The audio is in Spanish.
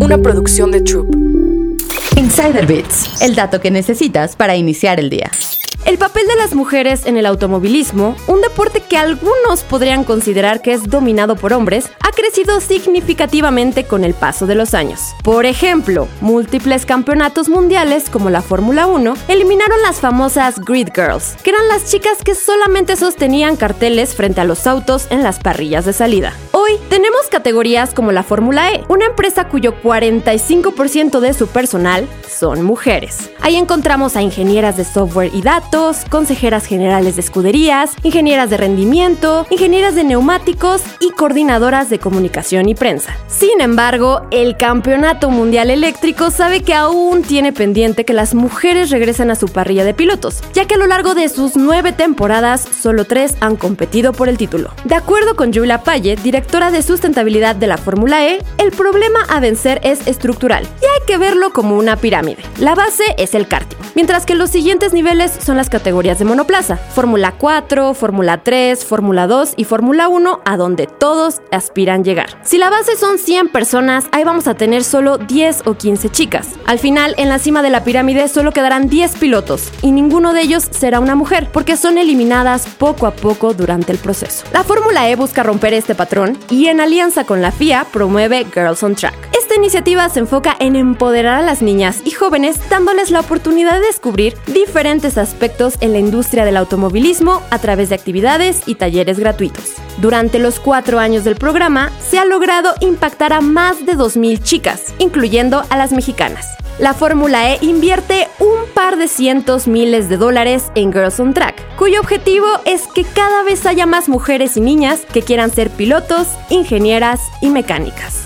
una producción de Troop. Insider Bits, el dato que necesitas para iniciar el día. El papel de las mujeres en el automovilismo, un deporte que algunos podrían considerar que es dominado por hombres, ha crecido significativamente con el paso de los años. Por ejemplo, múltiples campeonatos mundiales como la Fórmula 1 eliminaron las famosas Grid Girls, que eran las chicas que solamente sostenían carteles frente a los autos en las parrillas de salida. Hoy tenemos categorías como la Fórmula E, una empresa cuyo 45% de su personal son mujeres. Ahí encontramos a ingenieras de software y datos, consejeras generales de escuderías, ingenieras de rendimiento, ingenieras de neumáticos y coordinadoras de comunicación y prensa. Sin embargo, el Campeonato Mundial Eléctrico sabe que aún tiene pendiente que las mujeres regresen a su parrilla de pilotos, ya que a lo largo de sus nueve temporadas, solo tres han competido por el título. De acuerdo con Julia Payet, directora de sustentabilidad de la Fórmula E, el problema a vencer es estructural y hay que verlo como una pirámide. La base es el karting, mientras que los siguientes niveles son las categorías de monoplaza, Fórmula 4, Fórmula 3, Fórmula 2 y Fórmula 1, a donde todos aspiran llegar. Si la base son 100 personas, ahí vamos a tener solo 10 o 15 chicas. Al final, en la cima de la pirámide solo quedarán 10 pilotos y ninguno de ellos será una mujer, porque son eliminadas poco a poco durante el proceso. La Fórmula E busca romper este patrón y en alianza con la FIA promueve Girls on Track. Iniciativa se enfoca en empoderar a las niñas y jóvenes dándoles la oportunidad de descubrir diferentes aspectos en la industria del automovilismo a través de actividades y talleres gratuitos. Durante los cuatro años del programa se ha logrado impactar a más de 2.000 chicas, incluyendo a las mexicanas. La Fórmula E invierte un par de cientos miles de dólares en Girls on Track, cuyo objetivo es que cada vez haya más mujeres y niñas que quieran ser pilotos, ingenieras y mecánicas.